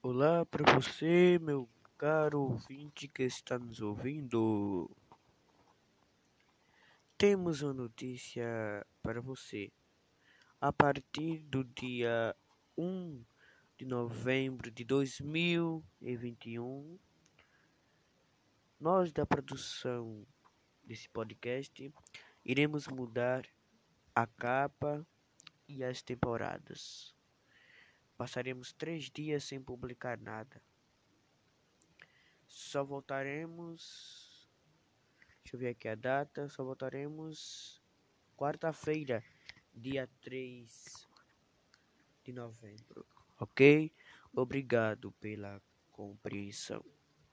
Olá para você, meu caro ouvinte que está nos ouvindo. Temos uma notícia para você. A partir do dia 1 de novembro de 2021, nós da produção desse podcast iremos mudar a capa e as temporadas. Passaremos três dias sem publicar nada. Só voltaremos. Deixa eu ver aqui a data. Só voltaremos quarta-feira, dia 3 de novembro. Ok? Obrigado pela compreensão.